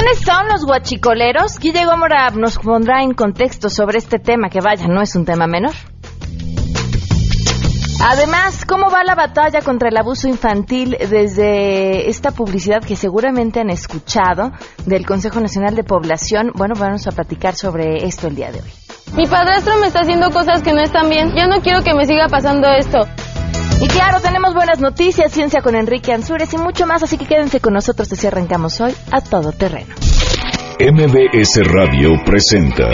¿Quiénes son los guachicoleros? Guille Gómora nos pondrá en contexto sobre este tema, que vaya, no es un tema menor. Además, ¿cómo va la batalla contra el abuso infantil desde esta publicidad que seguramente han escuchado del Consejo Nacional de Población? Bueno, vamos a platicar sobre esto el día de hoy. Mi padrastro me está haciendo cosas que no están bien. Ya no quiero que me siga pasando esto. Y claro, tenemos buenas noticias, ciencia con Enrique Ansúrez y mucho más, así que quédense con nosotros así arrancamos hoy a todo terreno. MBS Radio presenta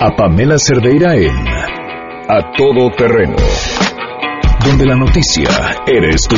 a Pamela Cerdeira en A Todo Terreno donde la noticia eres tú.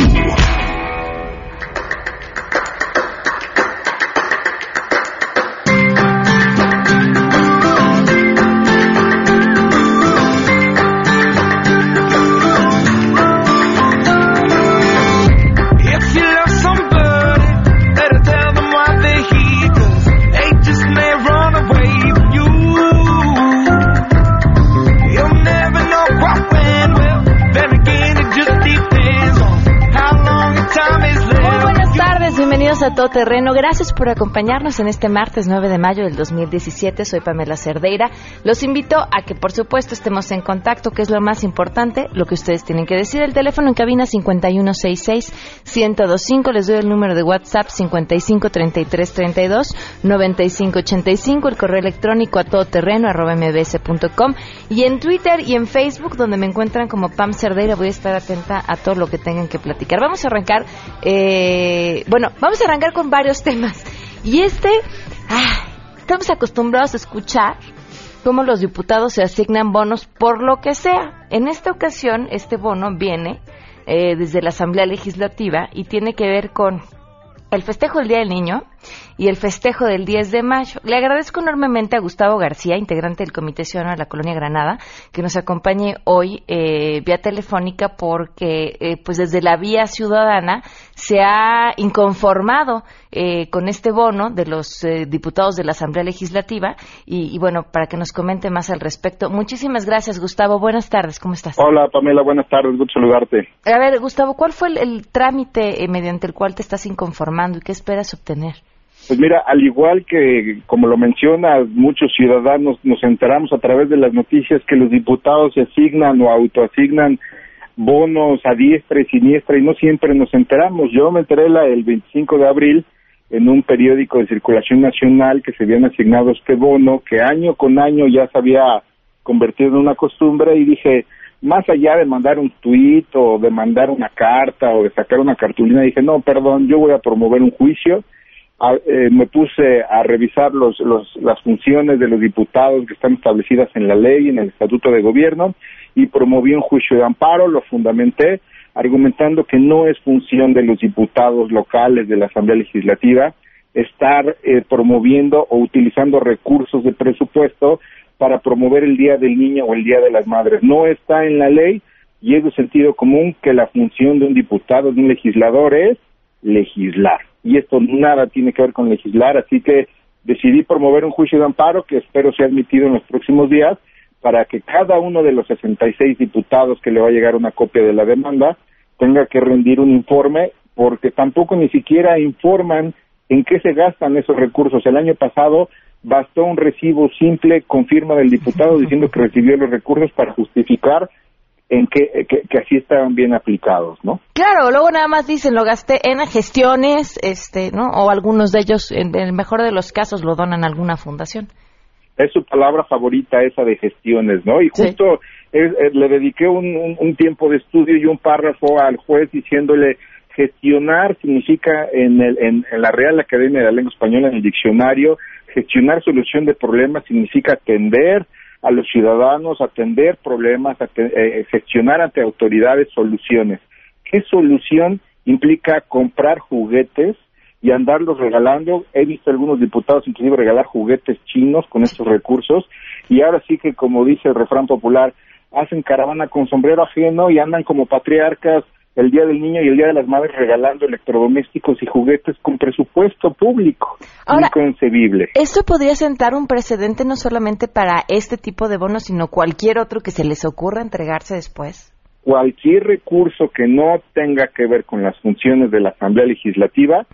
Todo Terreno. Gracias por acompañarnos en este martes 9 de mayo del 2017. Soy Pamela Cerdeira. Los invito a que, por supuesto, estemos en contacto, que es lo más importante, lo que ustedes tienen que decir. El teléfono en cabina 5166-1025. Les doy el número de WhatsApp 553332-9585. El correo electrónico a todoterreno arroba mbs.com. Y en Twitter y en Facebook, donde me encuentran como Pam Cerdeira, voy a estar atenta a todo lo que tengan que platicar. Vamos a arrancar, eh, bueno, vamos a arrancar con varios temas. Y este, ah, estamos acostumbrados a escuchar cómo los diputados se asignan bonos por lo que sea. En esta ocasión, este bono viene eh, desde la Asamblea Legislativa y tiene que ver con el festejo del Día del Niño y el festejo del 10 de mayo. Le agradezco enormemente a Gustavo García, integrante del Comité Ciudadano de la Colonia Granada, que nos acompañe hoy eh, vía telefónica porque eh, pues desde la vía ciudadana se ha inconformado eh, con este bono de los diputados de la Asamblea Legislativa y, bueno, para que nos comente más al respecto. Muchísimas gracias, Gustavo. Buenas tardes, ¿cómo estás? Hola, Pamela, buenas tardes, gusto saludarte. A ver, Gustavo, ¿cuál fue el trámite mediante el cual te estás inconformando y qué esperas obtener? Pues mira, al igual que, como lo mencionas, muchos ciudadanos nos enteramos a través de las noticias que los diputados se asignan o autoasignan bonos a diestra y siniestra y no siempre nos enteramos. Yo me enteré la, el 25 de abril en un periódico de circulación nacional que se habían asignado este bono que año con año ya se había convertido en una costumbre y dije, más allá de mandar un tuit o de mandar una carta o de sacar una cartulina, dije, no, perdón, yo voy a promover un juicio eh, me puse a revisar los, los, las funciones de los diputados que están establecidas en la ley, en el estatuto de gobierno, y promoví un juicio de amparo, lo fundamenté, argumentando que no es función de los diputados locales de la Asamblea Legislativa estar eh, promoviendo o utilizando recursos de presupuesto para promover el Día del Niño o el Día de las Madres. No está en la ley y es de sentido común que la función de un diputado, de un legislador es legislar y esto nada tiene que ver con legislar, así que decidí promover un juicio de amparo que espero sea admitido en los próximos días para que cada uno de los 66 diputados que le va a llegar una copia de la demanda tenga que rendir un informe porque tampoco ni siquiera informan en qué se gastan esos recursos. El año pasado bastó un recibo simple con firma del diputado diciendo que recibió los recursos para justificar en que, que, así estaban bien aplicados, ¿no? Claro, luego nada más dicen, lo gasté en gestiones, este, ¿no? O algunos de ellos, en el mejor de los casos, lo donan a alguna fundación. Es su palabra favorita esa de gestiones, ¿no? Y justo le dediqué un, un, tiempo de estudio y un párrafo al juez diciéndole gestionar significa en, el, en, en la Real Academia de la Lengua Española, en el diccionario, gestionar solución de problemas significa atender, a los ciudadanos, atender problemas, eh, gestionar ante autoridades soluciones. ¿Qué solución implica comprar juguetes y andarlos regalando? He visto algunos diputados inclusive regalar juguetes chinos con estos recursos y ahora sí que, como dice el refrán popular, hacen caravana con sombrero ajeno y andan como patriarcas el Día del Niño y el Día de las Madres regalando electrodomésticos y juguetes con presupuesto público. Ahora, Inconcebible. ¿Esto podría sentar un precedente no solamente para este tipo de bonos, sino cualquier otro que se les ocurra entregarse después? Cualquier recurso que no tenga que ver con las funciones de la Asamblea Legislativa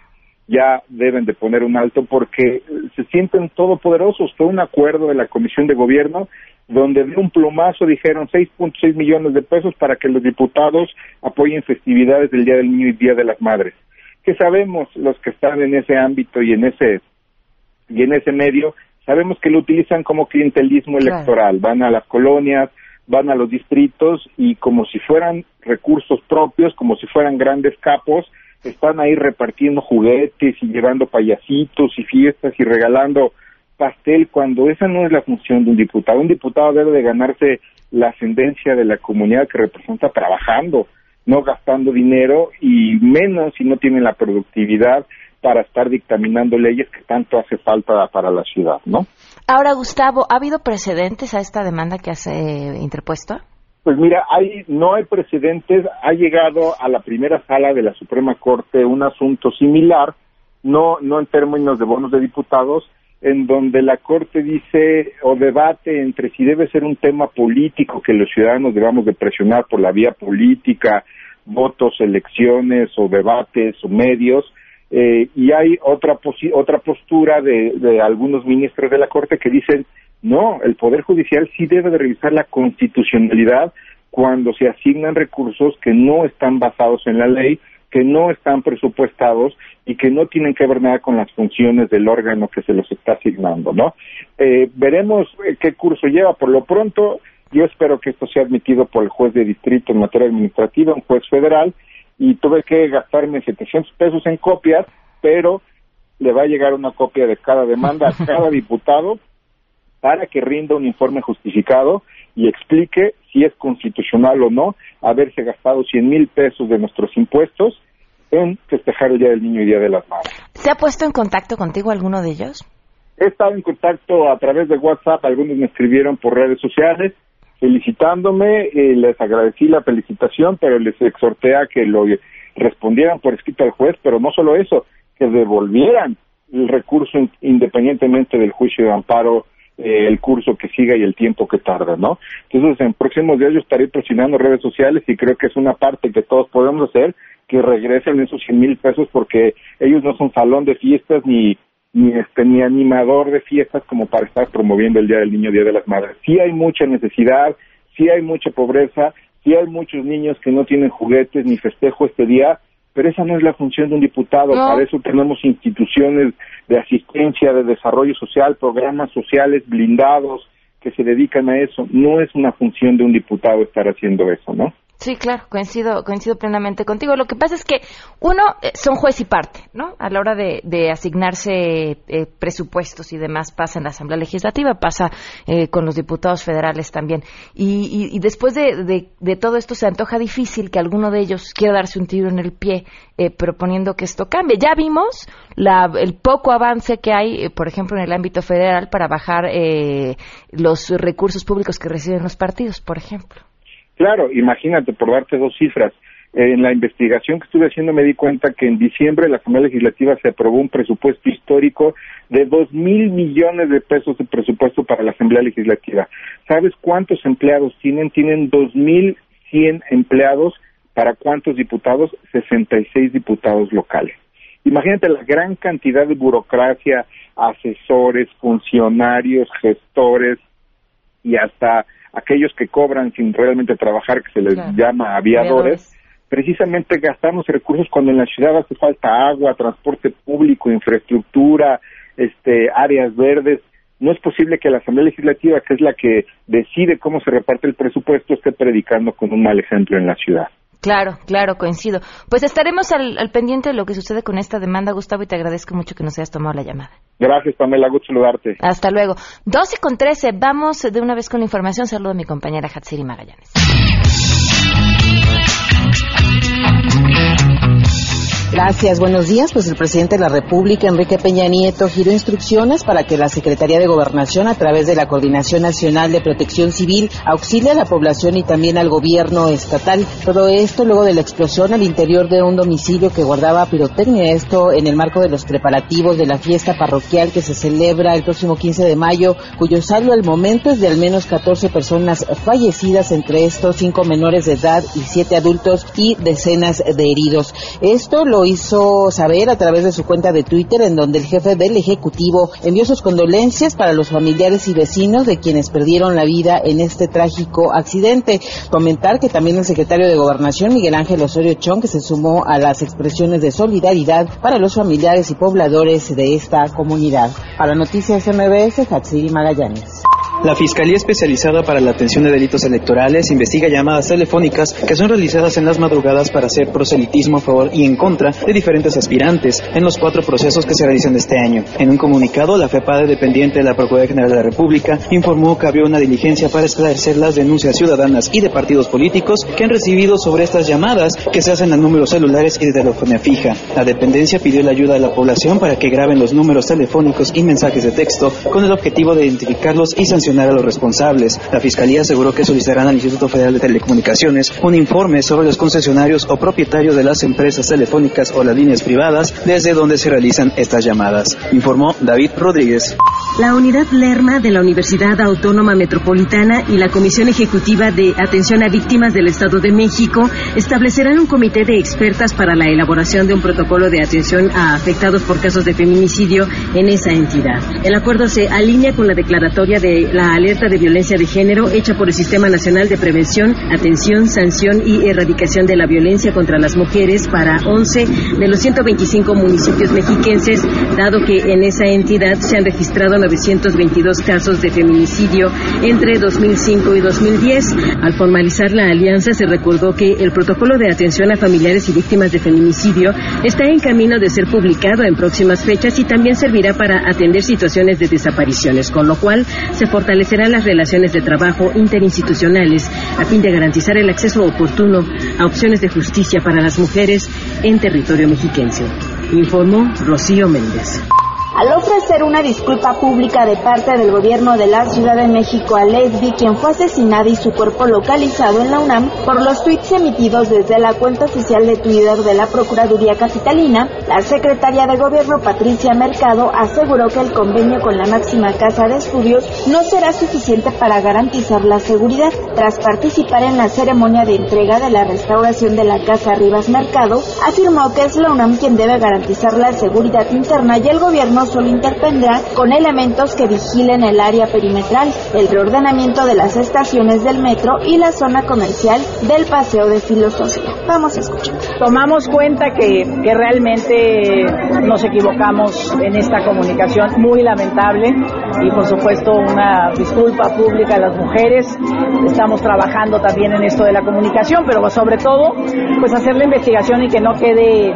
ya deben de poner un alto porque se sienten todopoderosos. Fue un acuerdo de la Comisión de Gobierno donde de un plumazo dijeron 6.6 millones de pesos para que los diputados apoyen festividades del Día del Niño y Día de las Madres. Que sabemos los que están en ese ámbito y en ese y en ese medio, sabemos que lo utilizan como clientelismo electoral, van a las colonias, van a los distritos y como si fueran recursos propios, como si fueran grandes capos, están ahí repartiendo juguetes y llevando payasitos y fiestas y regalando pastel cuando esa no es la función de un diputado. Un diputado debe de ganarse la ascendencia de la comunidad que representa trabajando, no gastando dinero y menos si no tiene la productividad para estar dictaminando leyes que tanto hace falta para la ciudad, ¿no? Ahora, Gustavo, ¿ha habido precedentes a esta demanda que has eh, interpuesto? Pues mira, hay, no hay precedentes. Ha llegado a la primera sala de la Suprema Corte un asunto similar, no, no en términos de bonos de diputados, en donde la Corte dice o debate entre si debe ser un tema político que los ciudadanos debamos de presionar por la vía política, votos, elecciones o debates o medios, eh, y hay otra, otra postura de, de algunos ministros de la Corte que dicen no, el Poder Judicial sí debe de revisar la constitucionalidad cuando se asignan recursos que no están basados en la ley, que no están presupuestados y que no tienen que ver nada con las funciones del órgano que se los está asignando, ¿no? Eh, veremos eh, qué curso lleva. Por lo pronto, yo espero que esto sea admitido por el juez de distrito en materia administrativa, un juez federal, y tuve que gastarme 700 pesos en copias, pero le va a llegar una copia de cada demanda a cada diputado para que rinda un informe justificado y explique si es constitucional o no haberse gastado 100 mil pesos de nuestros impuestos en festejar el Día del Niño y Día de las Madres. ¿Se ha puesto en contacto contigo alguno de ellos? He estado en contacto a través de WhatsApp, algunos me escribieron por redes sociales felicitándome, eh, les agradecí la felicitación, pero les exhorté a que lo respondieran por escrito al juez, pero no solo eso, que devolvieran el recurso independientemente del juicio de amparo, eh, el curso que siga y el tiempo que tarda, ¿no? Entonces, en próximos días yo estaré presionando redes sociales y creo que es una parte que todos podemos hacer, que regresen esos 100 mil pesos porque ellos no son salón de fiestas ni ni este ni animador de fiestas como para estar promoviendo el Día del Niño, Día de las Madres. Sí hay mucha necesidad, sí hay mucha pobreza, sí hay muchos niños que no tienen juguetes ni festejo este día, pero esa no es la función de un diputado. Para eso tenemos instituciones de asistencia, de desarrollo social, programas sociales blindados que se dedican a eso. No es una función de un diputado estar haciendo eso, ¿no? Sí, claro, coincido, coincido plenamente contigo. Lo que pasa es que uno eh, son juez y parte, ¿no? A la hora de, asignarse eh, presupuestos y demás pasa en la Asamblea Legislativa, pasa eh, con los diputados federales también. Y, después de, todo esto se antoja difícil que alguno de ellos quiera darse un tiro en el pie proponiendo que esto cambie. Ya vimos el poco avance que hay, por ejemplo, en el ámbito federal para bajar los recursos públicos que reciben los partidos, por ejemplo. Claro, imagínate, por darte dos cifras, en la investigación que estuve haciendo me di cuenta que en diciembre la Asamblea Legislativa se aprobó un presupuesto histórico de dos mil millones de pesos de presupuesto para la Asamblea Legislativa. ¿Sabes cuántos empleados tienen? Tienen dos mil cien empleados. ¿Para cuántos diputados? Sesenta y seis diputados locales. Imagínate la gran cantidad de burocracia, asesores, funcionarios, gestores y hasta aquellos que cobran sin realmente trabajar, que se les llama aviadores, precisamente gastamos recursos cuando en la ciudad hace falta agua, transporte público, infraestructura, este, áreas verdes. No es posible que la Asamblea Legislativa, que es la que decide cómo se reparte el presupuesto, esté predicando con un mal ejemplo en la ciudad. Claro, claro, coincido. Pues estaremos al, pendiente de lo que sucede con esta demanda, Gustavo, y te agradezco mucho que nos hayas tomado la llamada. Gracias, Pamela, gusto saludarte. Hasta luego. 12 con 13, vamos de una vez con la información. Saludo a mi compañera Hatsiri Magallanes. Gracias, buenos días. Pues el presidente de la República, Enrique Peña Nieto, giró instrucciones para que la Secretaría de Gobernación, a través de la Coordinación Nacional de Protección Civil, auxilie a la población y también al gobierno estatal. Todo esto luego de la explosión al interior de un domicilio que guardaba pirotecnia. Esto en el marco de los preparativos de la fiesta parroquial que se celebra el próximo 15 de mayo, cuyo saldo al momento es de al menos 14 personas fallecidas, entre estos cinco menores de edad y siete adultos y decenas de heridos. Esto lo hizo saber a través de su cuenta de Twitter, en donde el jefe del Ejecutivo envió sus condolencias para los familiares y vecinos de quienes perdieron la vida en este trágico accidente. Comentar que también el secretario de Gobernación, Miguel Ángel Osorio Chong, que se sumó a las expresiones de solidaridad para los familiares y pobladores de esta comunidad. Para Noticias MBS, Hatsiri Magallanes. La Fiscalía Especializada para la Atención de Delitos Electorales investiga llamadas telefónicas que son realizadas en las madrugadas para hacer proselitismo a favor y en contra de diferentes aspirantes en los cuatro procesos que se realizan este año. En un comunicado, la FEPADE, dependiente de la Procuraduría General de la República, informó que había una diligencia para esclarecer las denuncias ciudadanas y de partidos políticos que han recibido sobre estas llamadas que se hacen a números celulares y de telefonía fija. La dependencia pidió la ayuda de la población para que graben los números telefónicos y mensajes de texto con el objetivo de identificarlos y sancionar a los responsables. La Fiscalía aseguró que solicitarán al Instituto Federal de Telecomunicaciones un informe sobre los concesionarios o propietarios de las empresas telefónicas o las líneas privadas desde donde se realizan estas llamadas. Informó David Rodríguez. La unidad Lerma de la Universidad Autónoma Metropolitana y la Comisión Ejecutiva de Atención a Víctimas del Estado de México establecerán un comité de expertas para la elaboración de un protocolo de atención a afectados por casos de feminicidio en esa entidad. El acuerdo se alinea con la declaratoria de la alerta de violencia de género hecha por el Sistema Nacional de Prevención, Atención, Sanción y Erradicación de la Violencia contra las Mujeres para 11 de los 125 municipios mexiquenses, dado que en esa entidad se han registrado 922 casos de feminicidio entre 2005 y 2010. Al formalizar la alianza se recordó que el protocolo de atención a familiares y víctimas de feminicidio está en camino de ser publicado en próximas fechas y también servirá para atender situaciones de desapariciones, con lo cual se fortalecerán las relaciones de trabajo interinstitucionales a fin de garantizar el acceso oportuno a opciones de justicia para las mujeres en territorio mexiquense. Informó Rocío Méndez. Al ofrecer una disculpa pública de parte del gobierno de la Ciudad de México a Lesbi, quien fue asesinada y su cuerpo localizado en la UNAM por los tweets emitidos desde la cuenta oficial de Twitter de la Procuraduría Capitalina, la secretaria de Gobierno Patricia Mercado aseguró que el convenio con la máxima casa de estudios no será suficiente para garantizar la seguridad. Tras participar en la ceremonia de entrega de la restauración de la Casa Rivas Mercado, afirmó que es la UNAM quien debe garantizar la seguridad interna y el gobierno solo intervendrá con elementos que vigilen el área perimetral, el reordenamiento de las estaciones del metro y la zona comercial del Paseo de Filosofía. Vamos a escuchar. Tomamos cuenta que, que realmente nos equivocamos en esta comunicación, muy lamentable, y por supuesto una disculpa pública a las mujeres. Estamos trabajando también en esto de la comunicación, pero sobre todo, pues hacer la investigación y que no quede,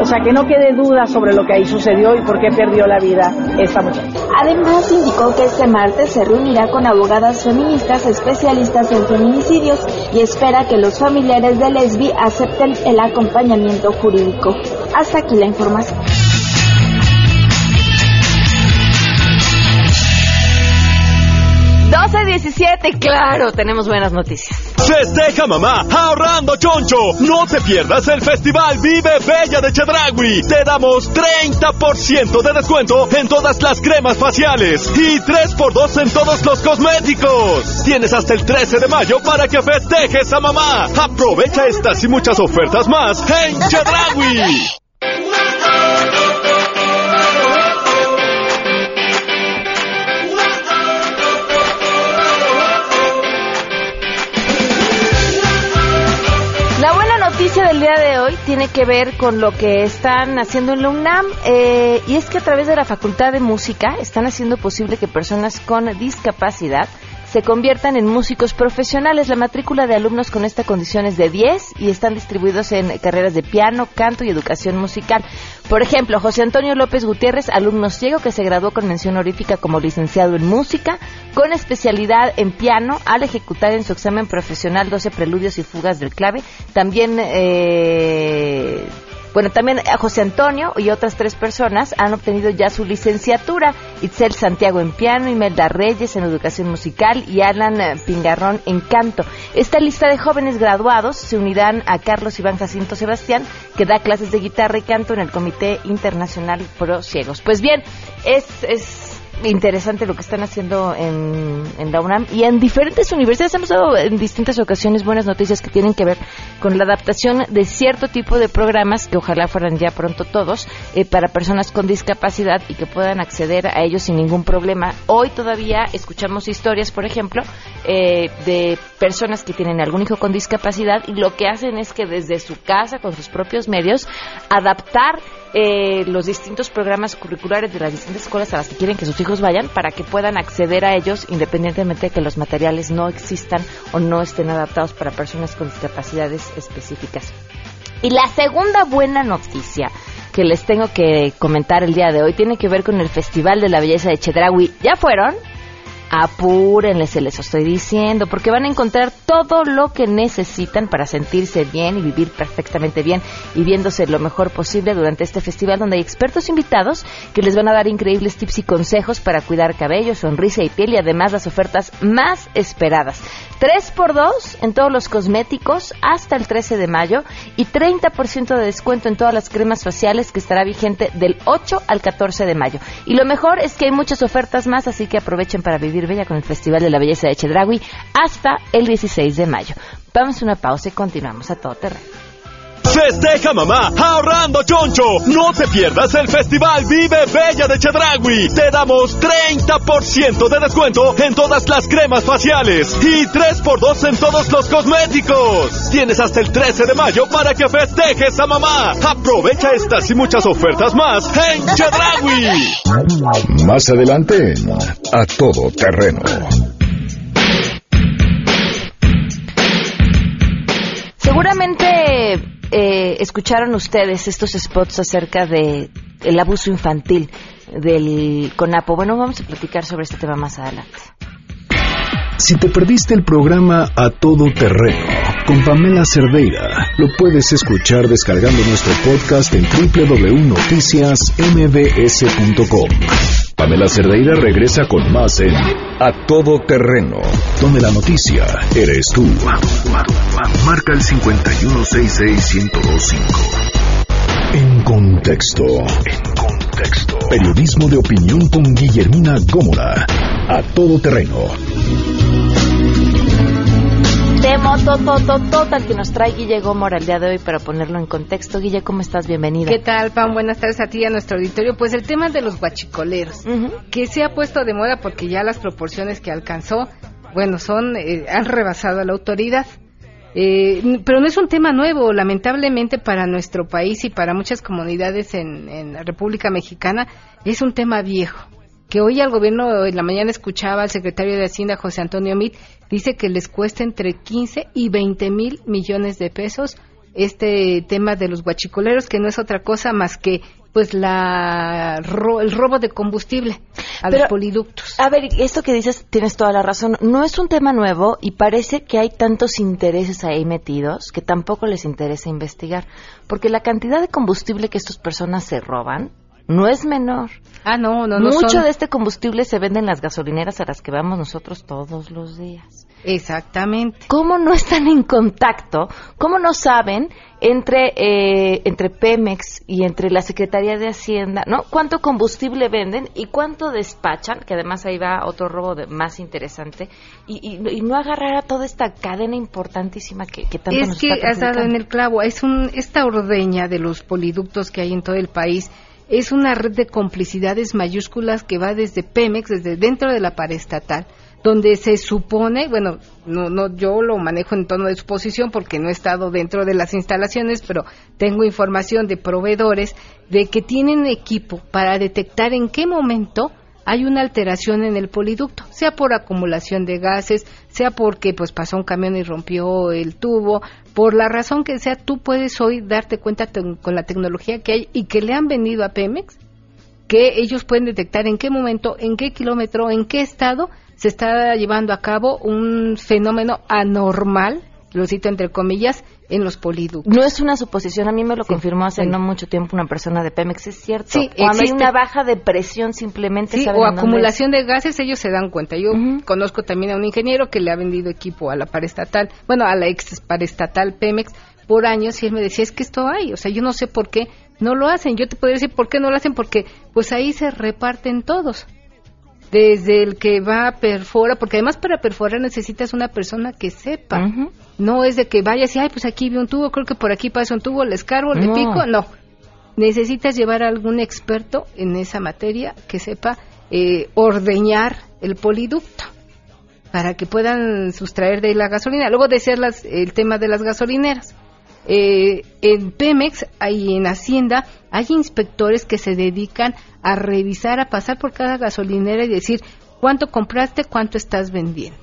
o sea, que no quede duda sobre lo que ahí sucedió y por qué la vida esta mujer. Además, indicó que este martes se reunirá con abogadas feministas especialistas en feminicidios y espera que los familiares de Lesbi acepten el acompañamiento jurídico. Hasta aquí la información. 12.17, claro, tenemos buenas noticias. Festeja mamá ahorrando choncho. No te pierdas el festival Vive Bella de Chedragui. Te damos 30% de descuento en todas las cremas faciales y 3x2 en todos los cosméticos. Tienes hasta el 13 de mayo para que festejes a mamá. Aprovecha estas y muchas ofertas más en Chedragui. Noticia del día de hoy tiene que ver con lo que están haciendo en la UNAM eh, y es que a través de la Facultad de Música están haciendo posible que personas con discapacidad se conviertan en músicos profesionales. La matrícula de alumnos con esta condición es de 10 y están distribuidos en carreras de piano, canto y educación musical. Por ejemplo, José Antonio López Gutiérrez, alumno ciego que se graduó con mención honorífica como licenciado en música, con especialidad en piano, al ejecutar en su examen profesional 12 preludios y fugas del clave. También eh, bueno, también a José Antonio y otras tres personas han obtenido ya su licenciatura. Itzel Santiago en piano, Imelda Reyes en educación musical y Alan eh, Pingarrón en canto. Esta lista de jóvenes graduados se unirán a Carlos Iván Jacinto Sebastián, que da clases de guitarra y canto en el Comité Internacional Pro Ciegos. Pues bien, es, es interesante lo que están haciendo en, en la UNAM y en diferentes universidades. Hemos dado en distintas ocasiones buenas noticias que tienen que ver con la adaptación de cierto tipo de programas, que ojalá fueran ya pronto todos, eh, para personas con discapacidad y que puedan acceder a ellos sin ningún problema. Hoy todavía escuchamos historias, por ejemplo, eh, de personas que tienen algún hijo con discapacidad y lo que hacen es que desde su casa, con sus propios medios, adaptar eh, los distintos programas curriculares de las distintas escuelas a las que quieren que sus hijos vayan para que puedan acceder a ellos independientemente de que los materiales no existan o no estén adaptados para personas con discapacidades específicas. Y la segunda buena noticia que les tengo que comentar el día de hoy tiene que ver con el Festival de la Belleza de Chedraui. ¿Ya fueron? Apúrenle, se les estoy diciendo, porque van a encontrar todo lo que necesitan para sentirse bien y vivir perfectamente bien y viéndose lo mejor posible durante este festival donde hay expertos invitados que les van a dar increíbles tips y consejos para cuidar cabello, sonrisa y piel y además las ofertas más esperadas. 3x2 en todos los cosméticos hasta el 13 de mayo y 30% de descuento en todas las cremas faciales que estará vigente del 8 al 14 de mayo. Y lo mejor es que hay muchas ofertas más, así que aprovechen para vivir bella con el Festival de la Belleza de Chedragui hasta el 16 de mayo. Vamos a una pausa y continuamos a todo terreno. Festeja mamá ahorrando choncho. No te pierdas el festival Vive Bella de Chedragui. Te damos 30% de descuento en todas las cremas faciales y 3x2 en todos los cosméticos. Tienes hasta el 13 de mayo para que festejes a mamá. Aprovecha estas y muchas ofertas más en Chedragui. Más adelante, a todo terreno. Eh, escucharon ustedes estos spots acerca de el abuso infantil del CONAPO. Bueno, vamos a platicar sobre este tema más adelante. Si te perdiste el programa A Todo Terreno con Pamela Cerdeira, lo puedes escuchar descargando nuestro podcast en www.noticiasmbs.com. Pamela Cerdeira regresa con más en A Todo Terreno, donde la noticia eres tú. Marca el 5166125. En contexto. En contexto. Periodismo de opinión con Guillermina Gómora. A Todo Terreno. Temo total que nos trae Guille Gómora el día de hoy para ponerlo en contexto. Guille, ¿cómo estás? Bienvenida. ¿Qué tal, Pam? Buenas tardes a ti y a nuestro auditorio. Pues el tema de los guachicoleros, que se ha puesto de moda porque ya las proporciones que alcanzó, bueno, son, eh, han rebasado a la autoridad. Eh, pero no es un tema nuevo, lamentablemente para nuestro país y para muchas comunidades en, en la República Mexicana, es un tema viejo que hoy al gobierno en la mañana escuchaba al secretario de Hacienda José Antonio Mit dice que les cuesta entre 15 y 20 mil millones de pesos este tema de los guachicoleros que no es otra cosa más que pues la el robo de combustible a los poliductos. A ver, esto que dices tienes toda la razón. No es un tema nuevo y parece que hay tantos intereses ahí metidos que tampoco les interesa investigar, porque la cantidad de combustible que estas personas se roban no es menor. Ah, no, no, no. Mucho de este combustible se vende en las gasolineras a las que vamos nosotros todos los días. Exactamente. ¿Cómo no están en contacto? ¿Cómo no saben entre eh, entre Pemex y entre la Secretaría de Hacienda, ¿no? ¿Cuánto combustible venden y cuánto despachan? Que además ahí va otro robo de, más interesante y, y, no agarrar a toda esta cadena importantísima que, que tanto es que has dado en el clavo. Es un esta ordeña de los poliductos que hay en todo el país es una red de complicidades mayúsculas que va desde Pemex, desde dentro de la paraestatal, donde se supone, bueno, no, no, yo lo manejo en tono de suposición porque no he estado dentro de las instalaciones, pero tengo información de proveedores de que tienen equipo para detectar en qué momento hay una alteración en el poliducto, sea por acumulación de gases, sea porque pues pasó un camión y rompió el tubo, por la razón que sea, tú puedes hoy darte cuenta con la tecnología que hay y que le han venido a Pemex, que ellos pueden detectar en qué momento, en qué kilómetro, en qué estado se está llevando a cabo un fenómeno anormal, lo cito entre comillas, en los poliductos. No es una suposición, a mí me lo confirmó hace no mucho tiempo una persona de Pemex, es cierto. Sí, Cuando hay una baja de presión simplemente sí, o acumulación de gases, ellos se dan cuenta. Yo conozco también a un ingeniero que le ha vendido equipo a la parestatal, bueno, a la ex parestatal Pemex por años y él me decía, es que esto hay, o sea, yo no sé por qué no lo hacen. Yo te podría decir por qué no lo hacen, porque pues ahí se reparten todos. Desde el que va a perfora, porque además para perforar necesitas una persona que sepa. No es de que vayas y, ay, pues aquí vi un tubo, creo que por aquí pasa un tubo, le escarbo, le No. pico. No. Necesitas llevar a algún experto en esa materia que sepa eh, ordeñar el poliducto para que puedan sustraer de ahí la gasolina. Luego decías las- el tema de las gasolineras. Eh, en Pemex y en Hacienda hay inspectores que se dedican a revisar, a pasar por cada gasolinera y decir cuánto compraste, cuánto estás vendiendo.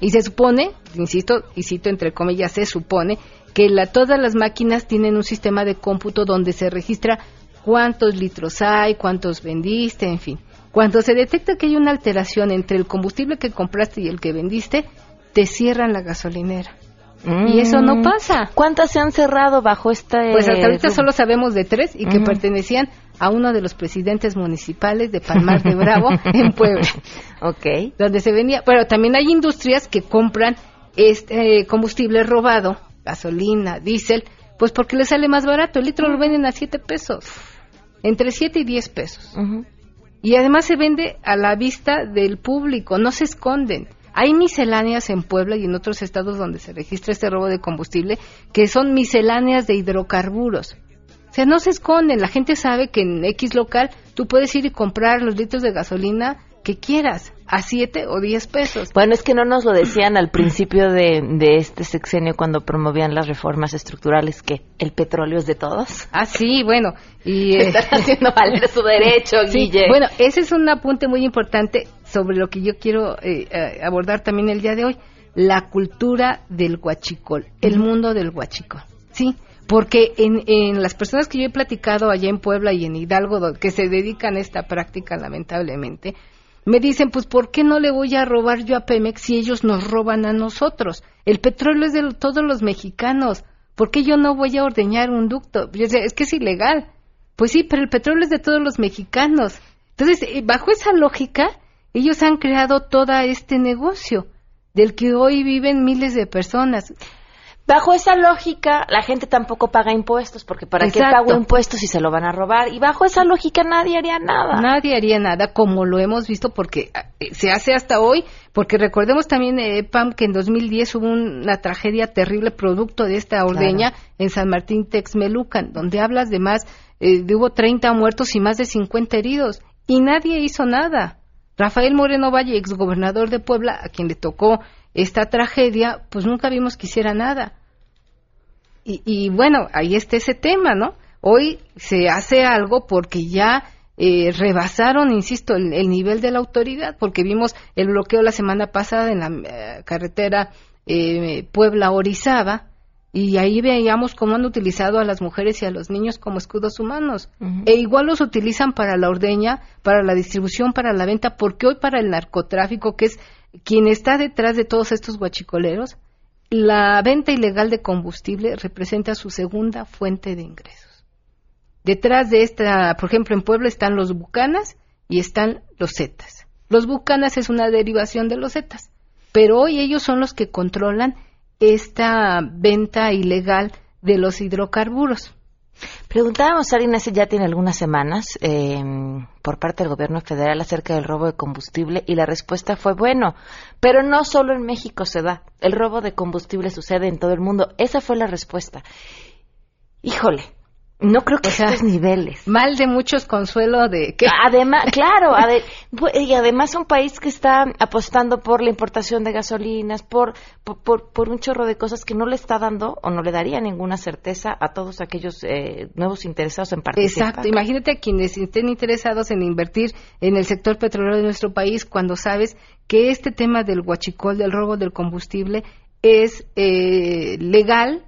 Y se supone, insisto, y cito entre comillas, se supone que la, todas las máquinas tienen un sistema de cómputo donde se registra cuántos litros hay, cuántos vendiste, en fin. Cuando se detecta que hay una alteración entre el combustible que compraste y el que vendiste, te cierran la gasolinera. Y eso no Mm. pasa. ¿Cuántas se han cerrado bajo esta... Pues hasta ahorita solo sabemos de tres y que pertenecían a uno de los presidentes municipales de Palmar de Bravo en Puebla. Ok. Donde se vendía. Pero también hay industrias que compran este eh, combustible robado, gasolina, diésel, pues porque les sale más barato. El litro lo venden a 7 pesos. Entre 7 y 10 pesos. Y además se vende a la vista del público, no se esconden. Hay misceláneas en Puebla y en otros estados donde se registra este robo de combustible que son misceláneas de hidrocarburos. O sea, no se esconden, la gente sabe que en X local tú puedes ir y comprar los litros de gasolina que quieras, a 7 o 10 pesos. Bueno, es que no nos lo decían al principio de, de este sexenio cuando promovían las reformas estructurales que el petróleo es de todos. Ah, sí, bueno. Y, eh, Están haciendo valer su derecho, Sí, Guille. Bueno, ese es un apunte muy importante sobre lo que yo quiero eh, eh, abordar también el día de hoy. La cultura del huachicol, el mundo del huachicol. Sí, porque en, en las personas que yo he platicado allá en Puebla y en Hidalgo, que se dedican a esta práctica, lamentablemente, me dicen, pues, ¿por qué no le voy a robar yo a Pemex si ellos nos roban a nosotros? El petróleo es de todos los mexicanos. ¿Por qué yo no voy a ordeñar un ducto? Yo decía, es que es ilegal. Pues sí, pero el petróleo es de todos los mexicanos. Entonces, eh, bajo esa lógica, ellos han creado todo este negocio del que hoy viven miles de personas. Bajo esa lógica, la gente tampoco paga impuestos, porque ¿para qué Exacto. pago impuestos si se lo van a robar? Y bajo esa lógica nadie haría nada. Nadie haría nada como lo hemos visto porque eh, se hace hasta hoy, porque recordemos también, eh, Pam, que en 2010 hubo una tragedia terrible producto de esta ordeña en San Martín Texmelucan, donde hablas de más, eh, de hubo 30 muertos y más de 50 heridos, y nadie hizo nada. Rafael Moreno Valle, exgobernador de Puebla, a quien le tocó esta tragedia, pues nunca vimos que hiciera nada. Y, bueno, ahí está ese tema, ¿no? Hoy se hace algo porque ya eh, rebasaron, insisto, el, el nivel de la autoridad, porque vimos el bloqueo la semana pasada en la eh, carretera eh, Puebla-Orizaba, y ahí veíamos cómo han utilizado a las mujeres y a los niños como escudos humanos. E igual los utilizan para la ordeña, para la distribución, para la venta, porque hoy para el narcotráfico, que es quien está detrás de todos estos guachicoleros, la venta ilegal de combustible representa su segunda fuente de ingresos. Detrás de esta, por ejemplo, en Puebla están los bucanas y están los zetas. Los bucanas es una derivación de los zetas, pero hoy ellos son los que controlan esta venta ilegal de los hidrocarburos. Preguntábamos a Inés, ya tiene algunas semanas, eh, por parte del gobierno federal acerca del robo de combustible y la respuesta fue bueno, pero no solo en México se da, el robo de combustible sucede en todo el mundo. Esa fue la respuesta. Híjole, no creo que O sea, estos niveles. Mal de muchos consuelo de que Además, claro, ade- y además un país que está apostando por la importación de gasolinas, por, por, por- por un chorro de cosas que no le está dando o no le daría ninguna certeza a todos aquellos eh, nuevos interesados en participar. Exacto, imagínate a quienes estén interesados en invertir en el sector petrolero de nuestro país cuando sabes que este tema del huachicol, del robo del combustible, es eh, legal.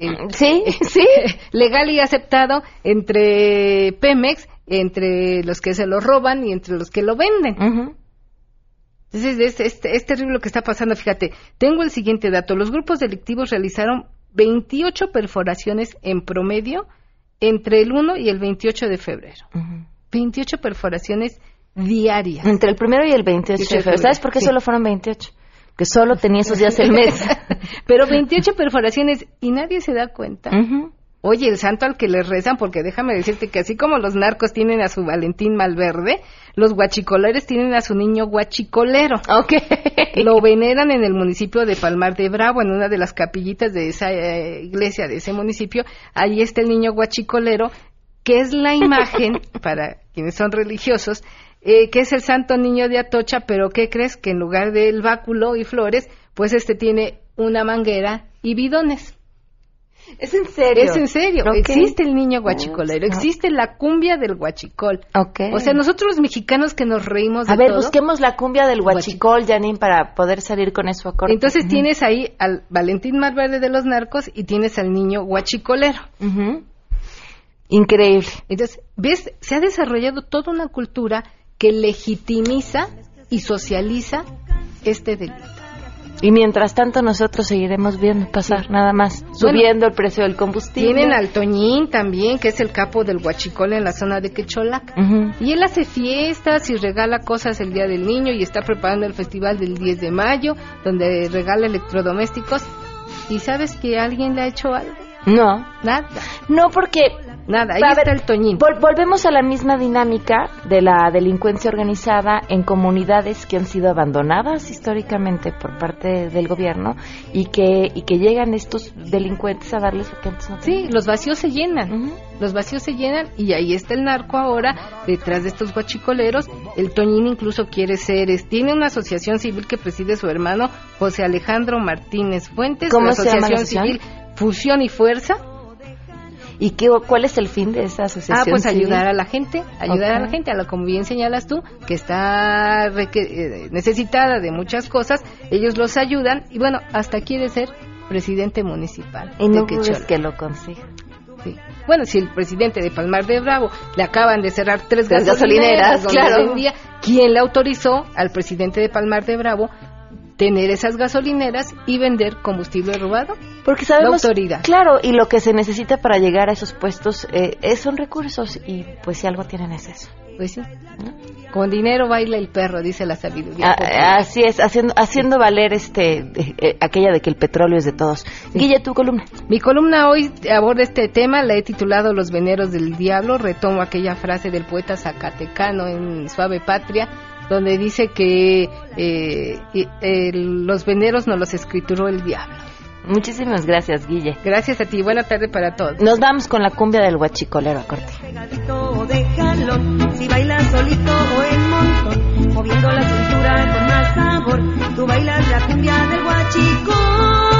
Eh, Sí, sí. legal y aceptado entre Pemex, entre los que se lo roban y entre los que lo venden. Entonces, es, es- es terrible lo que está pasando. Fíjate, tengo el siguiente dato. Los grupos delictivos realizaron 28 perforaciones en promedio entre el 1 y el 28 de febrero. 28 perforaciones diarias. Entre el primero y el 28 de febrero. ¿Sabes por qué Sí. solo fueron 28? Que solo tenía esos días el mes. Pero 28 perforaciones y nadie se da cuenta. Oye, el santo al que le rezan, porque déjame decirte que así como los narcos tienen a su Valentín Malverde, los guachicoleros tienen a su niño guachicolero. Lo veneran en el municipio de Palmar de Bravo, en una de las capillitas de esa eh, iglesia, de ese municipio. Ahí está el niño guachicolero, que es la imagen, para quienes son religiosos, eh, que es el santo niño de Atocha, pero ¿qué crees? Que en lugar del báculo y flores, pues este tiene una manguera y bidones. ¿Es en serio? Es en serio. Existe el niño guachicolero, existe la cumbia del guachicol. Ok. O sea, nosotros los mexicanos que nos reímos de A ver, todo, busquemos la cumbia del huachicol, Janine, para poder salir con eso a corte. Entonces tienes ahí al Valentín Malverde de los narcos y tienes al niño guachicolero. Ujú. Increíble. Entonces, ves, se ha desarrollado toda una cultura que legitimiza y socializa este delito. Y mientras tanto nosotros seguiremos viendo pasar nada más, subiendo el precio del combustible. Tienen al Toñín también, que es el capo del huachicol en la zona de Quecholac. Ujú. Y él hace fiestas y regala cosas el Día del Niño y está preparando el festival del 10 de mayo, donde regala electrodomésticos. ¿Y sabes que alguien le ha hecho algo? No. Nada. No, porque Nada, ahí A está ver, el Toñín. Vol- volvemos a la misma dinámica de la delincuencia organizada en comunidades que han sido abandonadas históricamente por parte del gobierno y que y que llegan estos delincuentes a darles lo que antes no Sí, los vacíos se llenan. Los vacíos se llenan y ahí está el narco ahora detrás de estos guachicoleros. El Toñín incluso quiere ser, es- tiene una asociación civil que preside su hermano José Alejandro Martínez Fuentes, ¿Cómo la se llama la asociación asociación? civil Fusión y Fuerza. ¿Y qué, cuál es el fin de esa asociación? Ah, pues civil? ayudar a la gente, ayudar a la gente, a la como bien señalas tú, que está reque- eh, necesitada de muchas cosas, ellos los ayudan y bueno, hasta quiere ser presidente municipal. Y no de dudes que lo consiga. Sí. Bueno, si el presidente de Palmar de Bravo le acaban de cerrar tres, gasolineras, gasolineras, claro. vendía, ¿quién le autorizó al presidente de Palmar de Bravo tener esas gasolineras y vender combustible robado? Porque sabemos, La autoridad. claro, y lo que se necesita para llegar a esos puestos eh, son recursos y pues si algo tienen es eso. Pues sí. Con dinero baila el perro, dice la sabiduría. Ah, popular. así es, haciendo, haciendo valer este de- eh, aquella de que el petróleo es de todos. Guille, tu columna. Mi columna hoy aborda este tema, la he titulado Los veneros del diablo, retomo aquella frase del poeta zacatecano en Suave Patria, donde dice que eh, eh, los veneros no los escrituró el diablo. Muchísimas gracias, Guille. Gracias a ti, buena tarde para todos. Nos vamos con la cumbia del huachicolero a corte. si bailas solito o en montón, moviendo la cintura con más sabor, tú bailas la cumbia del guachicón.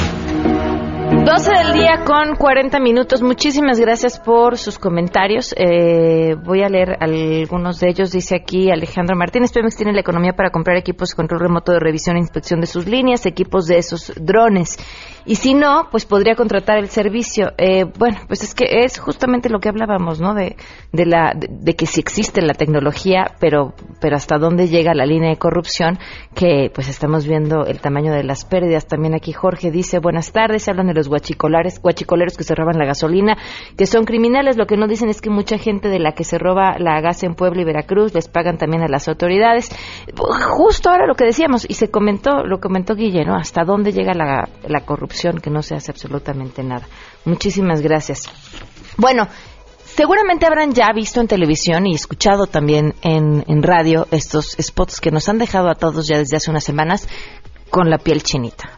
12 del día con 40 minutos. Muchísimas gracias por sus comentarios. Eh, voy a leer algunos de ellos. Dice aquí Alejandro Martínez, Pemex tiene la economía para comprar equipos de control remoto de revisión e inspección de sus líneas, equipos de esos drones. Y si no, pues podría contratar el servicio. Eh, bueno, pues es que es justamente lo que hablábamos, ¿no? De, la, de, que sí existe la tecnología, pero, pero hasta dónde llega la línea de corrupción, que pues estamos viendo el tamaño de las pérdidas. También aquí Jorge dice, buenas tardes, hablan de los guachicolares, guachicoleros que se roban la gasolina, que son criminales. Lo que no dicen es que mucha gente de la que se roba la gas en Puebla y Veracruz les pagan también a las autoridades. Justo ahora lo que decíamos, y se comentó, lo comentó Guille, ¿no? Hasta dónde llega la, la corrupción, que no se hace absolutamente nada. Muchísimas gracias. Bueno, Seguramente habrán ya visto en televisión y escuchado también en, en radio estos spots que nos han dejado a todos ya desde hace unas semanas con la piel chinita.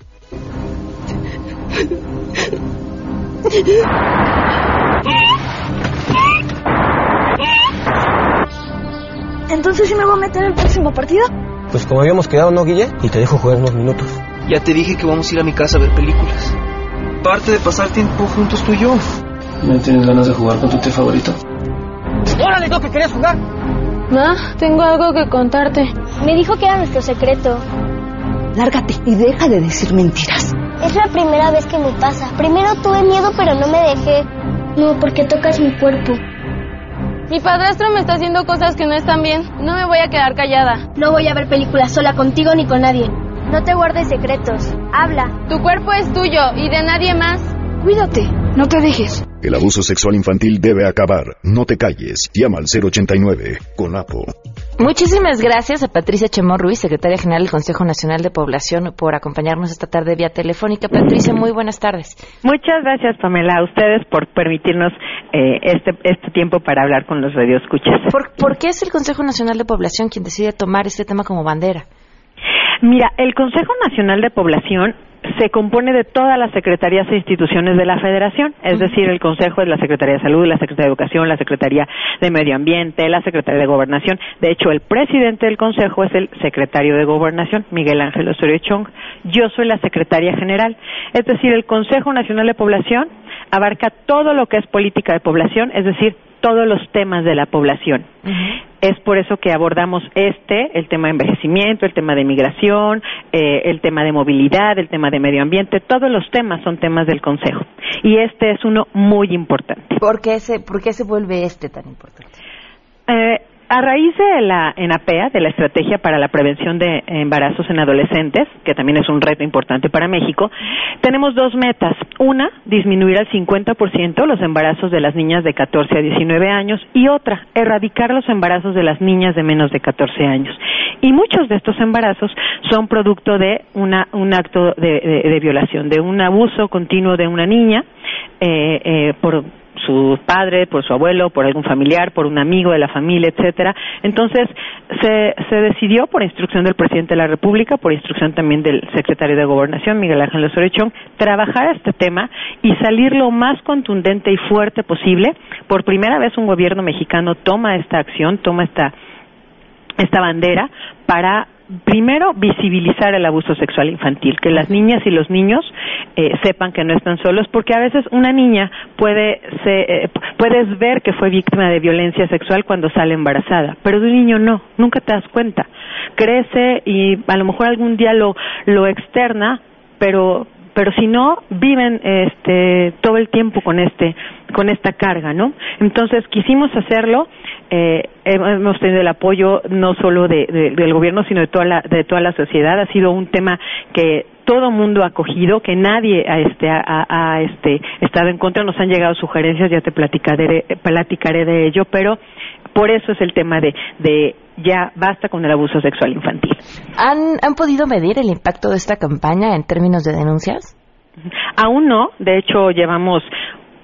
Entonces sí me voy a meter el próximo partido. Pues como habíamos quedado, ¿no, Guille? Y te dejo jugar unos minutos. Ya te dije que vamos a ir a mi casa a ver películas. Parte de pasar tiempo juntos tú y yo. ¿No tienes ganas de jugar con tu té favorito? ¡Órale, ¿tú que querías jugar? Ma, tengo algo que contarte. Me dijo que era nuestro secreto. Lárgate y deja de decir mentiras. Es la primera vez que me pasa. Primero tuve miedo, pero no me dejé. No, porque tocas mi cuerpo. Mi padrastro me está haciendo cosas que no están bien. No me voy a quedar callada. No voy a ver películas sola contigo ni con nadie. No te guardes secretos. Habla. Tu cuerpo es tuyo y de nadie más. Cuídate, no te dejes. El abuso sexual infantil debe acabar. No te calles. Llama al 089 con APO. Muchísimas gracias a Patricia Chemón Ruiz, secretaria general del Consejo Nacional de Población, por acompañarnos esta tarde vía telefónica. Patricia, muy buenas tardes. Muchas gracias, Pamela, a ustedes por permitirnos eh, este, este tiempo para hablar con los radioescuchas. ¿Por, ¿Por qué es el Consejo Nacional de Población quien decide tomar este tema como bandera? Mira, el Consejo Nacional de Población se compone de todas las secretarías e instituciones de la Federación, es decir, el Consejo es la Secretaría de Salud, la Secretaría de Educación, la Secretaría de Medio Ambiente, la Secretaría de Gobernación. De hecho, el presidente del Consejo es el secretario de Gobernación, Miguel Ángel Osorio Chong. Yo soy la secretaria general. Es decir, el Consejo Nacional de Población abarca todo lo que es política de población, es decir, todos los temas de la población. Es por eso que abordamos este, el tema de envejecimiento, el tema de migración, eh, el tema de movilidad, el tema de medio ambiente, todos los temas son temas del Consejo. Y este es uno muy importante. ¿Por qué se, por qué se vuelve este tan importante? Eh, a raíz de la ENAPEA, de la Estrategia para la Prevención de Embarazos en Adolescentes, que también es un reto importante para México, tenemos dos metas. Una, disminuir al 50% los embarazos de las niñas de 14 a 19 años y otra, erradicar los embarazos de las niñas de menos de 14 años. Y muchos de estos embarazos son producto de una, un acto de, de- de violación, de un abuso continuo de una niña eh, eh, por su padre, por su abuelo, por algún familiar, por un amigo de la familia, etcétera. Entonces se, se decidió por instrucción del presidente de la República, por instrucción también del secretario de Gobernación, Miguel Ángel Osorio trabajar este tema y salir lo más contundente y fuerte posible. Por primera vez un gobierno mexicano toma esta acción, toma esta esta bandera para primero visibilizar el abuso sexual infantil, que las niñas y los niños eh, sepan que no están solos, porque a veces una niña puede se, eh, puedes ver que fue víctima de violencia sexual cuando sale embarazada, pero de un niño no, nunca te das cuenta. Crece y a lo mejor algún día lo lo externa, pero pero si no viven este todo el tiempo con este con esta carga no entonces quisimos hacerlo eh, hemos tenido el apoyo no solo de, de- del gobierno sino de toda la de toda la sociedad. Ha sido un tema que todo mundo ha acogido que nadie ha este ha- ha, este estado en contra. Nos han llegado sugerencias ya te platicaré platicaré de ello pero por eso es el tema de de ya basta con el abuso sexual infantil ¿Han, ¿Han podido medir el impacto de esta campaña en términos de denuncias? Aún no, de hecho llevamos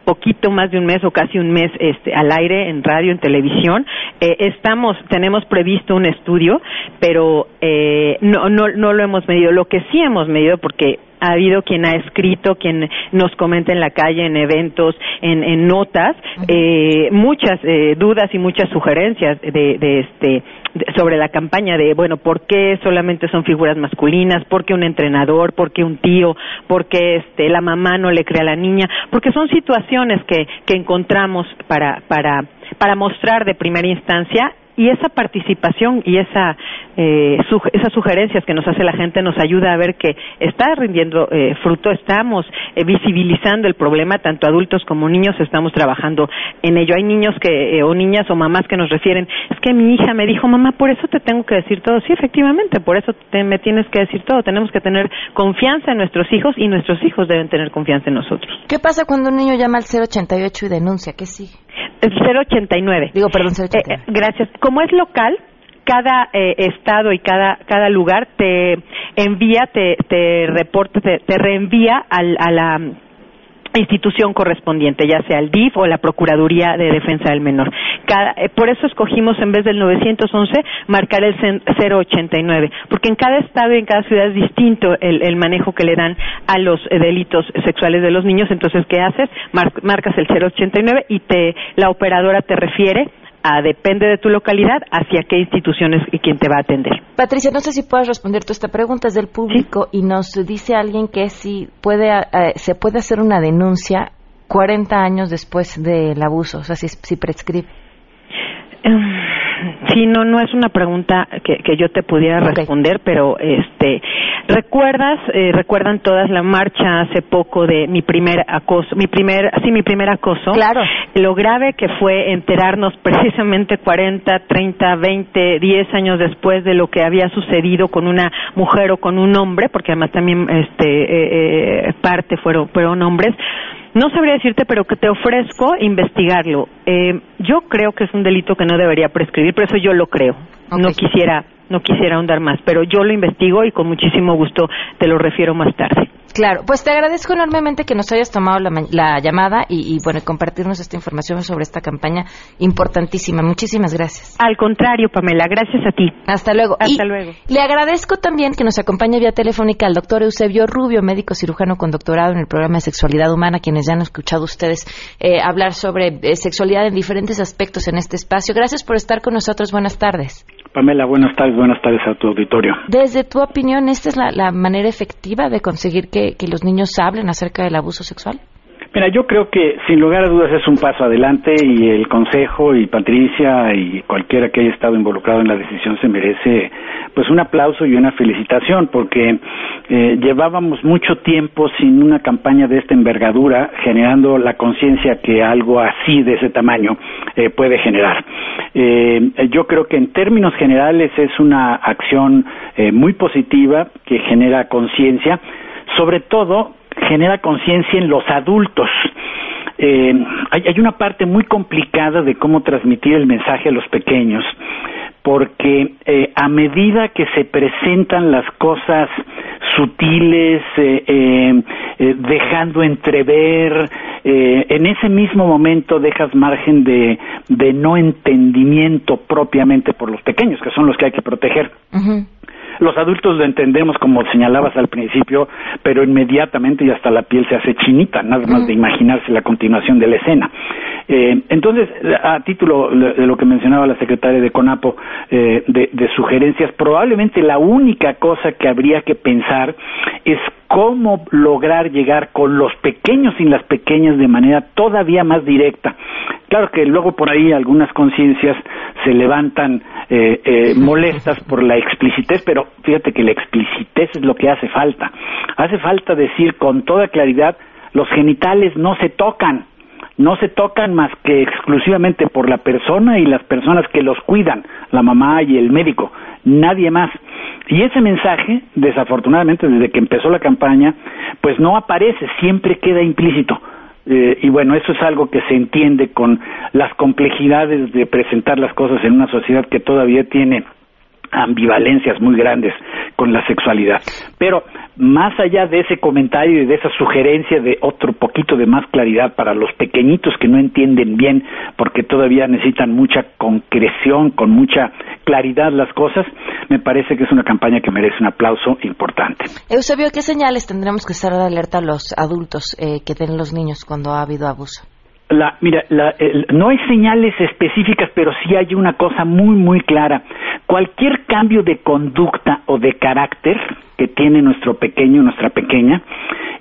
poquito más de un mes o casi un mes este, al aire en radio, en televisión. Eh, estamos, tenemos previsto un estudio, pero eh, no, no, no lo hemos medido. Lo que sí hemos medido, porque ha habido quien ha escrito, quien nos comenta en la calle, en eventos, en, en notas, eh, muchas eh, dudas y muchas sugerencias de, de este de- sobre la campaña de bueno por qué solamente son figuras masculinas, por qué un entrenador, por qué un tío, por qué este la mamá no le cree a la niña, porque son situaciones que que encontramos para para para mostrar de primera instancia y esa participación y esa eh, esas sugerencias que nos hace la gente nos ayuda a ver que está rindiendo eh, fruto, estamos eh, visibilizando el problema, tanto adultos como niños estamos trabajando en ello. Hay niños que eh, o niñas o mamás que nos refieren, es que mi hija me dijo, mamá, por eso te tengo que decir todo. Sí, efectivamente, por eso te- me tienes que decir todo. Tenemos que tener confianza en nuestros hijos y nuestros hijos deben tener confianza en nosotros. ¿Qué pasa cuando un niño llama al 088 y denuncia? ¿Qué sigue? El 089. Digo, perdón, Eh, eh, gracias. Como es local, cada eh, estado y cada cada lugar te envía, te, te reporta, te, te reenvía al, a la institución correspondiente, ya sea el DIF o la Procuraduría de Defensa del Menor. Cada- eh, por eso escogimos en vez del 911 marcar el cen- 089, porque en cada estado y en cada ciudad es distinto el, el manejo que le dan a los eh, delitos sexuales de los niños. Entonces, ¿qué haces? Mar- marcas el 089 y te la operadora te refiere a depende de tu localidad hacia qué instituciones y quién te va a atender. Patricia, no sé si puedes responder tú esta pregunta es del público y nos dice alguien que si puede, eh, se puede hacer una denuncia 40 años después del abuso, o sea, si, si prescribe. Mm, sí, no, no es una pregunta que, que yo te pudiera responder, pero este, recuerdas, eh, recuerdan todas la marcha hace poco de mi primer acoso, mi primer, sí, mi primer acoso. Claro. Lo grave que fue enterarnos precisamente 40, 30, 20, 10 años después de lo que había sucedido con una mujer o con un hombre, porque además también este eh, eh, parte fueron fueron hombres no sabría decirte, pero que te ofrezco investigarlo. Eh, yo creo que es un delito que no debería prescribir, por eso yo lo creo. No quisiera no quisiera ahondar más, pero yo lo investigo y con muchísimo gusto te lo refiero más tarde. Claro, pues te agradezco enormemente que nos hayas tomado la, llamada y, y, bueno, compartirnos esta información sobre esta campaña importantísima. Muchísimas gracias. Al contrario, Pamela, gracias a ti. Hasta luego. Hasta luego. Le agradezco también que nos acompañe vía telefónica al doctor Eusebio Rubio, médico cirujano con doctorado en el programa de sexualidad humana, quienes ya han escuchado ustedes eh, hablar sobre eh, sexualidad en diferentes aspectos en este espacio. Gracias por estar con nosotros. Buenas tardes. Pamela, buenas tardes, buenas tardes a tu auditorio. Desde tu opinión, ¿esta es la, manera efectiva de conseguir que, los niños hablen acerca del abuso sexual? Mira, yo creo que sin lugar a dudas es un paso adelante y el Consejo y Patricia y cualquiera que haya estado involucrado en la decisión se merece pues un aplauso y una felicitación porque eh, llevábamos mucho tiempo sin una campaña de esta envergadura generando la conciencia que algo así de ese tamaño eh, puede generar. Eh, yo creo que en términos generales es una acción muy positiva que genera conciencia sobre todo genera conciencia en los adultos. Eh, hay, una parte muy complicada de cómo transmitir el mensaje a los pequeños, porque eh, a medida que se presentan las cosas sutiles, eh, dejando entrever, en ese mismo momento dejas margen de no entendimiento propiamente por los pequeños, que son los que hay que proteger. Los adultos lo entendemos como señalabas al principio, pero inmediatamente y hasta la piel se hace chinita, nada más de imaginarse la continuación de la escena. Eh, entonces, a título de lo que mencionaba la secretaria de CONAPO, eh, de, de sugerencias, probablemente la única cosa que habría que pensar es cómo lograr llegar con los pequeños y las pequeñas de manera todavía más directa. Claro que luego por ahí algunas conciencias se levantan eh, eh, molestas por la explicitez, pero fíjate que la explicitez es lo que hace falta. Hace falta decir con toda claridad, los genitales no se tocan, no se tocan más que exclusivamente por la persona y las personas que los cuidan, la mamá y el médico, nadie más. Y ese mensaje, desafortunadamente, desde que empezó la campaña, pues no aparece, siempre queda implícito. Eh, y bueno, eso es algo que se entiende con las complejidades de presentar las cosas en una sociedad que todavía tiene ambivalencias muy grandes con la sexualidad. Pero más allá de ese comentario y de esa sugerencia de otro poquito de más claridad para los pequeñitos que no entienden bien porque todavía necesitan mucha concreción, con mucha claridad las cosas, me parece que es una campaña que merece un aplauso importante. Eusebio, ¿qué señales tendremos que estar de alerta a los adultos eh, que tienen los niños cuando ha habido abuso? La, mira, no hay señales específicas, pero sí hay una cosa muy, muy clara. Cualquier cambio de conducta o de carácter que tiene nuestro pequeño, nuestra pequeña,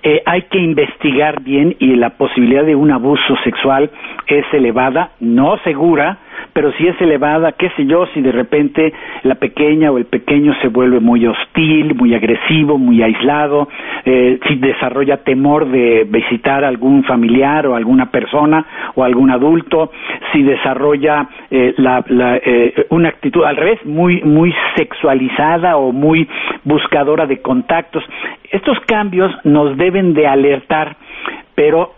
eh, hay que investigar bien y la posibilidad de un abuso sexual es elevada, no segura, pero si es elevada, qué sé yo, si de repente la pequeña o el pequeño se vuelve muy hostil, muy agresivo, muy aislado, eh, si desarrolla temor de visitar algún familiar o alguna persona o algún adulto, si desarrolla eh, la, eh, una actitud al revés, muy, muy sexualizada o muy buscadora de contactos. Estos cambios nos deben de alertar, pero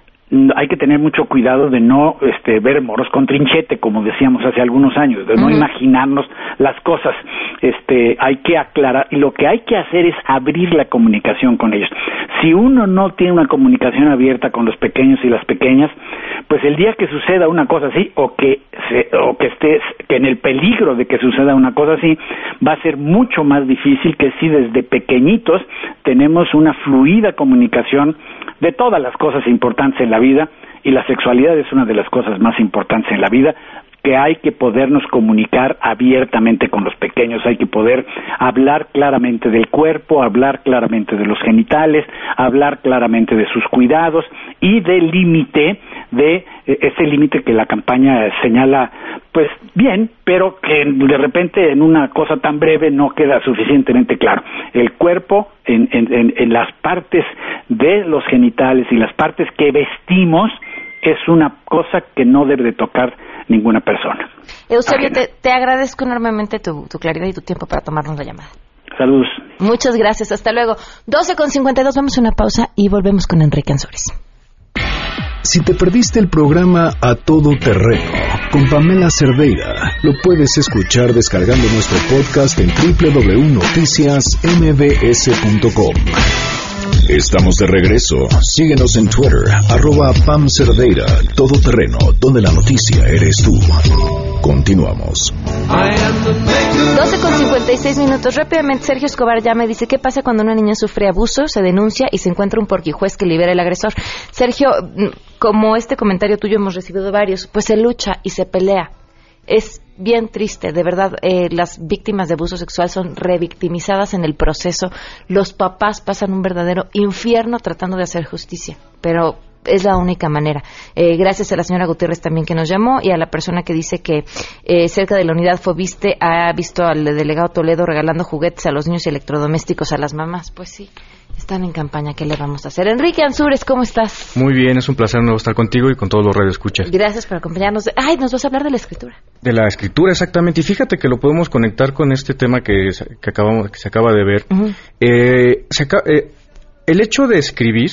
hay que tener mucho cuidado de no este, ver moros con trinchete, como decíamos hace algunos años, de no imaginarnos las cosas. Este, hay que aclarar, y lo que hay que hacer es abrir la comunicación con ellos. Si uno no tiene una comunicación abierta con los pequeños y las pequeñas, pues el día que suceda una cosa así, o que, o que estés que en el peligro de que suceda una cosa así, va a ser mucho más difícil que si desde pequeñitos tenemos una fluida comunicación de todas las cosas importantes en la vida y la sexualidad es una de las cosas más importantes en la vida que hay que podernos comunicar abiertamente con los pequeños, hay que poder hablar claramente del cuerpo, hablar claramente de los genitales, hablar claramente de sus cuidados y del límite de eh, ese límite que la campaña señala pues bien, pero que de repente en una cosa tan breve no queda suficientemente claro. El cuerpo en, en, en las partes de los genitales y las partes que vestimos es una cosa que no debe de tocar ninguna persona. Eusebio, te, te, agradezco enormemente tu, tu, claridad y tu tiempo para tomarnos la llamada. Saludos. Muchas gracias, hasta luego. 12 con 52, vamos a una pausa y volvemos con Enrique Ansores. Si te perdiste el programa A Todo Terreno con Pamela Cerdeira, lo puedes escuchar descargando nuestro podcast en www.noticiasmbs.com. Estamos de regreso. Síguenos en Twitter, arroba Pam Cerdeira, todo terreno, donde la noticia eres tú. Continuamos. 12 con 56 minutos. Rápidamente, Sergio Escobar ya me dice qué pasa cuando una niña sufre abuso, se denuncia y se encuentra un porquijuez que libera al agresor. Sergio, como este comentario tuyo hemos recibido varios, pues se lucha y se pelea. Es bien triste, de verdad, eh, las víctimas de abuso sexual son revictimizadas en el proceso. Los papás pasan un verdadero infierno tratando de hacer justicia, pero es la única manera. Eh, gracias a la señora Gutiérrez también que nos llamó y a la persona que dice que eh, cerca de la unidad Fobiste ha visto al delegado Toledo regalando juguetes a los niños y electrodomésticos a las mamás. Pues sí, están en campaña. ¿Qué le vamos a hacer? Enrique Ansures, ¿cómo estás? Muy bien, es un placer nuevo estar contigo y con todos los radioescuchas. Gracias por acompañarnos. Ay, nos vas a hablar de la escritura. De la escritura, exactamente. Y fíjate que lo podemos conectar con este tema que, que, acabamos, que se acaba de ver. Uh -huh. eh, se eh, el hecho de escribir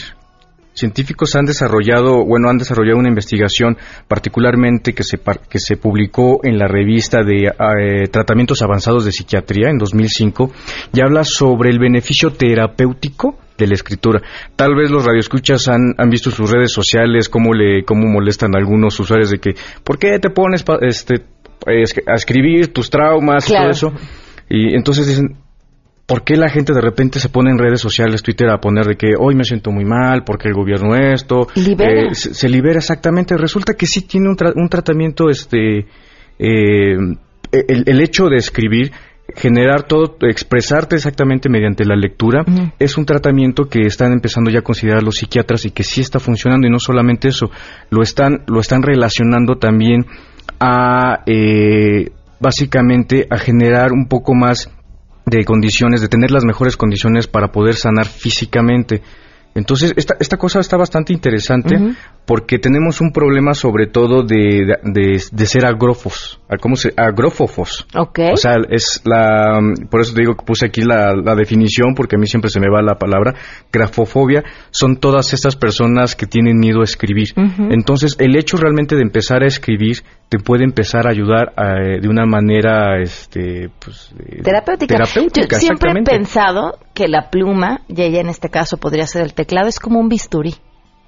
científicos han desarrollado, bueno, han desarrollado una investigación particularmente que se, que se publicó en la revista de eh, Tratamientos Avanzados de Psiquiatría en 2005 y habla sobre el beneficio terapéutico de la escritura. Tal vez los radioescuchas han, han visto sus redes sociales, cómo, le, cómo molestan a algunos usuarios de que, ¿por qué te pones pa, este, a escribir tus traumas claro. y todo eso? Y entonces dicen, ¿Por qué la gente de repente se pone en redes sociales, Twitter, a poner de que hoy me siento muy mal, porque el gobierno esto? Libera. Eh, se, se, libera exactamente. Resulta que sí tiene un, tra un tratamiento, este, eh, el, el, hecho de escribir, generar todo, expresarte exactamente mediante la lectura, uh -huh. es un tratamiento que están empezando ya a considerar los psiquiatras y que sí está funcionando. Y no solamente eso, lo están, lo están relacionando también a, eh, básicamente, a generar un poco más de condiciones, de tener las mejores condiciones para poder sanar físicamente. Entonces, esta, esta cosa está bastante interesante uh -huh. porque tenemos un problema sobre todo de, de, de ser agrófos, ¿cómo se? Agrófofos. Okay. O sea, es la, por eso te digo que puse aquí la, la, definición porque a mí siempre se me va la palabra, grafofobia, son todas estas personas que tienen miedo a escribir. Uh -huh. Entonces, el hecho realmente de empezar a escribir te puede empezar a ayudar a, eh, de una manera este pues terapéutica. terapéutica Yo siempre he pensado que la pluma, y ella en este caso podría ser el teclado, es como un bisturí.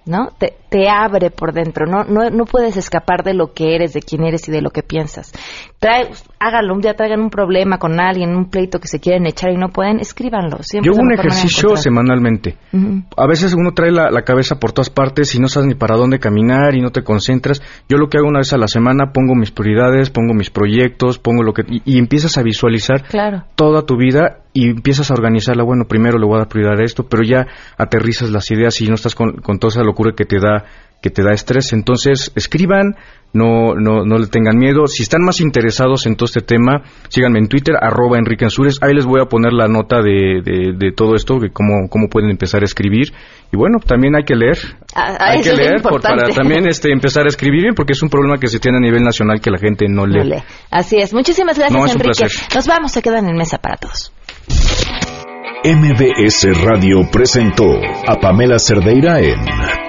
¿No? Te, te, abre por dentro, ¿no? ¿no? No puedes escapar de lo que eres, de quién eres y de lo que piensas. Trae, háganlo, un día traigan un problema con alguien, un pleito que se quieren echar y no pueden, escríbanlo. Siempre Yo hago un ejercicio semanalmente. Uh -huh. A veces uno trae la, la, cabeza por todas partes y no sabes ni para dónde caminar y no te concentras. Yo lo que hago una vez a la semana, pongo mis prioridades, pongo mis proyectos, pongo lo que... y, y empiezas a visualizar claro. toda tu vida y empiezas a organizarla, bueno, primero le voy a dar prioridad a esto, pero ya aterrizas las ideas y no estás con, con toda esa locura que te da que te da estrés. Entonces, escriban, no, no, no le tengan miedo. Si están más interesados en todo este tema, síganme en Twitter, arroba Enrique Ansures. Ahí les voy a poner la nota de, de, de todo esto, de cómo, cómo pueden empezar a escribir. Y bueno, también hay que leer. Ah, hay que leer por, para también este, empezar a escribir bien, porque es un problema que se tiene a nivel nacional que la gente no lee. No lee. Así es. Muchísimas gracias, no, es Enrique. Un Nos vamos, se quedan en mesa para todos. MBS Radio presentó a Pamela Cerdeira en